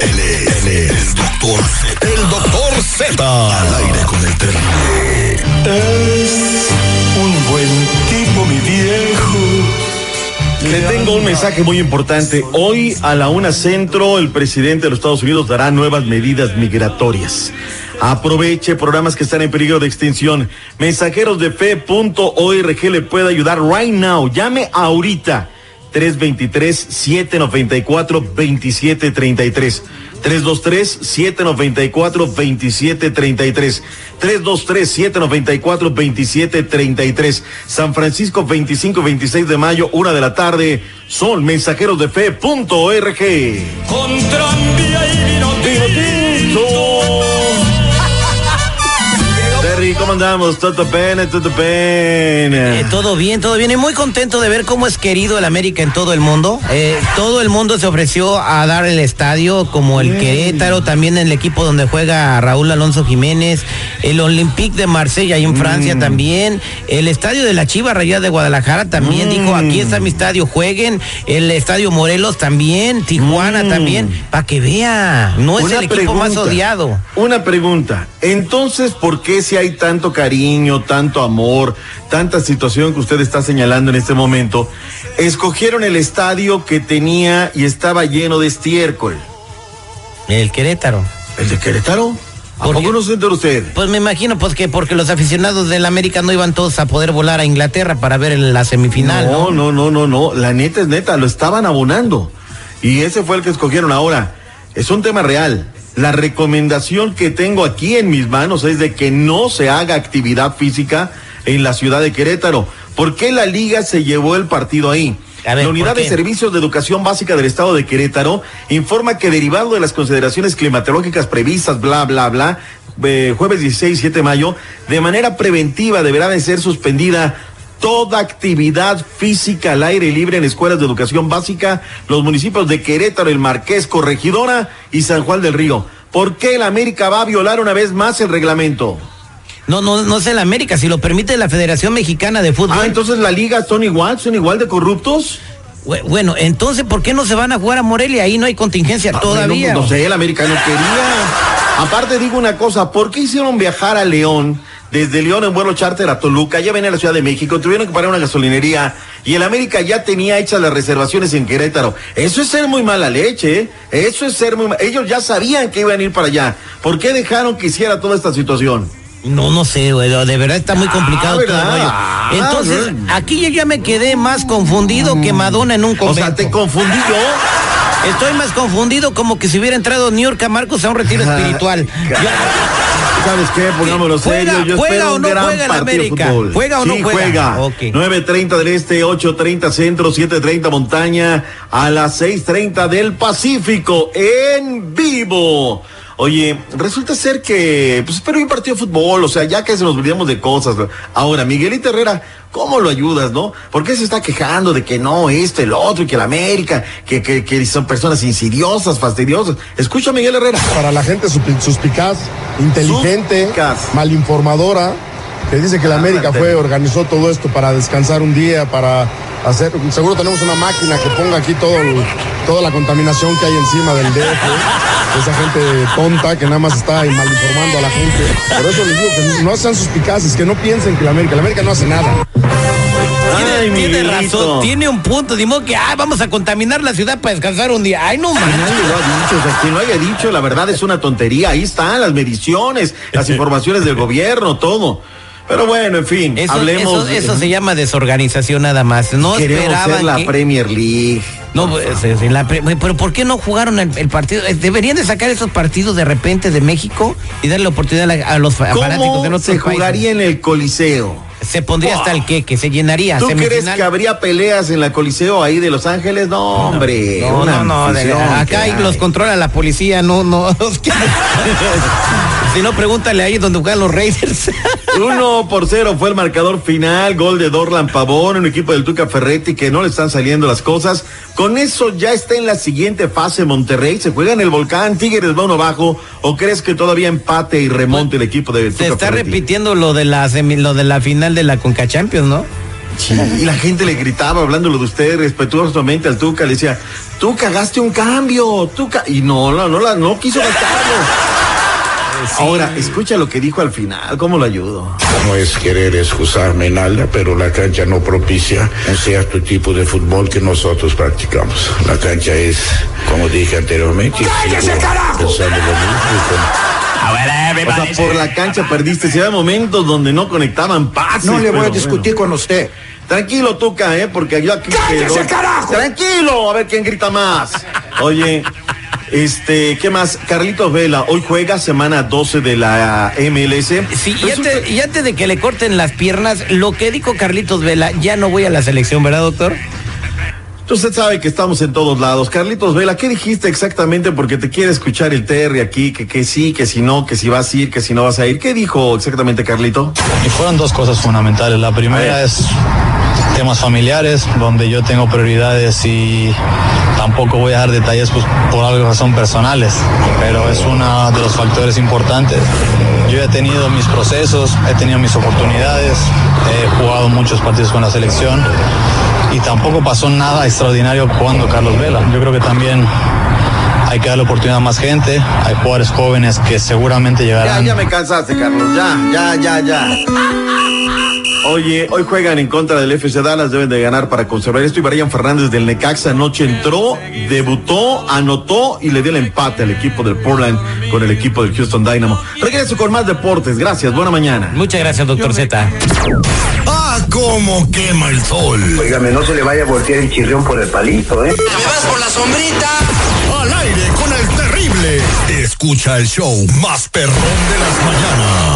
Él es, él es el doctor Z. El doctor Z. Al aire con el terrible. Es un buen tipo, mi viejo. Le tengo un mensaje muy importante. Hoy a la una centro, el presidente de los Estados Unidos dará nuevas medidas migratorias. Aproveche programas que están en peligro de extinción. Mensajeros de fe.org le puede ayudar right now. Llame ahorita. 323-794-2733. 323-794-2733. 323-794-2733. San Francisco 25-26 de mayo, una de la tarde. Son mensajeros de. Andamos? Todo bien, todo bien. Eh, todo bien, todo bien. Y muy contento de ver cómo es querido el América en todo el mundo. Eh, todo el mundo se ofreció a dar el estadio, como el Querétaro, también el equipo donde juega Raúl Alonso Jiménez, el Olympique de Marsella ahí en Francia también, el estadio de la Chiva Rayada de Guadalajara también dijo, aquí está mi estadio, jueguen, el estadio Morelos también, Tijuana también, para que vea, no es Una el equipo más odiado. Una pregunta. Entonces, ¿por qué si hay tanto cariño, tanto amor, tanta situación que usted está señalando en este momento, escogieron el estadio que tenía y estaba lleno de estiércol? El Querétaro. ¿El de Querétaro? ¿A ¿Por poco qué? no se enteró usted? Pues me imagino pues que porque los aficionados del América no iban todos a poder volar a Inglaterra para ver la semifinal, no, ¿no? no, no, no, no. La neta es neta, lo estaban abonando. Y ese fue el que escogieron ahora. Es un tema real. La recomendación que tengo aquí en mis manos es de que no se haga actividad física en la ciudad de Querétaro. ¿Por qué la liga se llevó el partido ahí? Ver, la Unidad ¿por de? Servicios de Educación Básica del Estado de Querétaro informa que derivado de las consideraciones climatológicas previstas, bla, bla, bla, eh, jueves 16 7 de mayo, de manera preventiva deberá de ser suspendida toda actividad física al aire libre en escuelas de educación básica, los municipios de Querétaro, El Marqués, Corregidora y San Juan del Río. ¿Por qué el América va a violar una vez más el reglamento? No, no, no es el América, si lo permite la Federación Mexicana de Fútbol. Ah, entonces la liga son igual, son igual de corruptos. Bu- Bueno, entonces, ¿por qué no se van a jugar a Morelia? Ahí no hay contingencia Ah, todavía. bueno, no sé, el América no quería. Aparte digo una cosa, ¿por qué hicieron viajar a León? Desde León en vuelo charter a Toluca, ya venía a la Ciudad de México, tuvieron que parar una gasolinería y el América ya tenía hechas las reservaciones en Querétaro. Eso es ser muy mala leche, ¿eh? Eso es ser muy ma- Ellos ya sabían que iban a ir para allá. ¿Por qué dejaron que hiciera toda esta situación? No, no sé, güey, de verdad está muy complicado todo el. Ah, Entonces, aquí yo ya me quedé más confundido que Madonna en un O convento. sea, te confundí yo. Estoy más confundido como que si hubiera entrado New York a Marcos a un retiro Ah, espiritual. ¿Sabes qué? Pongámoslo ¿Juega- serio. Yo juega o no juega de América? ¿Juega o no Sí, juega? Ok. 9.30 del Este, 8.30 Centro, 7.30 Montaña, a las 6.30 del Pacífico, en vivo. Oye, resulta ser que, pues espero un partido de fútbol, o sea, ya que se nos olvidamos de cosas. Ahora, Miguelito Herrera, ¿cómo lo ayudas, no? ¿Por qué se está quejando de que no, esto, el otro, y que la América, que, que, que son personas insidiosas, fastidiosas? Escucha a Miguel Herrera. para la gente suspicaz, inteligente, Suspicaz. malinformadora, que dice que la América fue, organizó todo esto para descansar un día, para hacer, seguro tenemos una máquina que ponga aquí todo el- toda la contaminación que hay encima del DF, esa gente tonta que nada más está ahí malinformando a la gente. Por eso les digo que no sean suspicaces, que no piensen que la América, la América no hace nada. Ay, tiene, razón, tiene un punto. Dimos que ah, vamos a contaminar la ciudad para descansar un día. Ay, no Nadie manches. lo ha dicho, o sea, quien lo haya dicho, la verdad es una tontería. Ahí están las mediciones, las informaciones del gobierno, todo. Pero bueno, en fin, Eso, hablemos. eso, eso se llama desorganización nada más. No Queremos esperaban ser la que... Premier League. No, pues, la pero ¿por qué no jugaron el, el partido? Eh, Deberían de sacar esos partidos de repente de México y darle oportunidad a, a los fa- fanáticos de ¿Cómo otros se jugaría en el Coliseo? Se pondría hasta el que, que se llenaría. ¿Tú crees que habría peleas en la Coliseo ahí de Los Ángeles? No, hombre. No, una no, no, de- afición acá hay. los controla la policía, no, no. si no, pregúntale ahí donde juegan los Raiders. Uno por cero fue el marcador final, gol de Dorlan Pavón, un equipo del Tuca Ferretti que no le están saliendo las cosas. Con eso ya está en la siguiente fase Monterrey, se juega en el volcán, Tigres va uno abajo, o crees que todavía empate y remonte el equipo de Tuca Se está repitiendo lo de la lo de la final de la Conca Champions, ¿no? Sí, y la gente le gritaba hablándolo de usted respetuosamente al Tuca, le decía, tú cagaste un cambio, Tuca, y no, no, no, no quiso gastarlo. Ahora, escucha lo que dijo al final, ¿cómo lo ayudo? No es querer excusarme nada, pero la cancha no propicia un cierto tipo de fútbol que nosotros practicamos. La cancha es, como dije anteriormente, ¡Cállese, carajo! O sea, por la cancha perdiste. Si había momentos donde no conectaban pases. No le voy a discutir con usted. Tranquilo, Tuca, ¿eh? Porque yo aquí. ¡Cállese, carajo! Tranquilo, a ver quién grita más. Oye, este, ¿qué más? Carlitos Vela, hoy juega semana 12 de la MLS. Sí, y antes, y antes, de que le corten las piernas, lo que dijo Carlitos Vela, ya no voy a la selección, ¿verdad, doctor? Usted sabe que estamos en todos lados. Carlitos Vela, ¿qué dijiste exactamente? Porque te quiere escuchar el Terry aquí, que, que sí, que si no, que si vas a ir, que si no vas a ir. ¿Qué dijo exactamente Carlito? Y fueron dos cosas fundamentales. La primera es temas familiares, donde yo tengo prioridades y tampoco voy a dar detalles pues, por algo que son personales, pero es uno de los factores importantes. Yo he tenido mis procesos, he tenido mis oportunidades, he jugado muchos partidos con la selección y tampoco pasó nada extraordinario cuando Carlos Vela. Yo creo que también hay que darle oportunidad a más gente, hay jugadores jóvenes que seguramente llegarán. Ya, ya me cansaste, Carlos, ya, ya, ya, ya. Oye, hoy juegan en contra del FC Dallas, deben de ganar para conservar esto. Y Brian Fernández del Necaxa anoche entró, debutó, anotó y le dio el empate al equipo del Portland con el equipo del Houston Dynamo. Regreso con más deportes. Gracias, buena mañana. Muchas gracias, doctor Z. Ah, cómo quema el sol. Óigame, no se le vaya a voltear el chirrión por el palito, ¿eh? ¡Me vas por la sombrita! Al aire con el terrible. Escucha el show más perrón de las mañanas.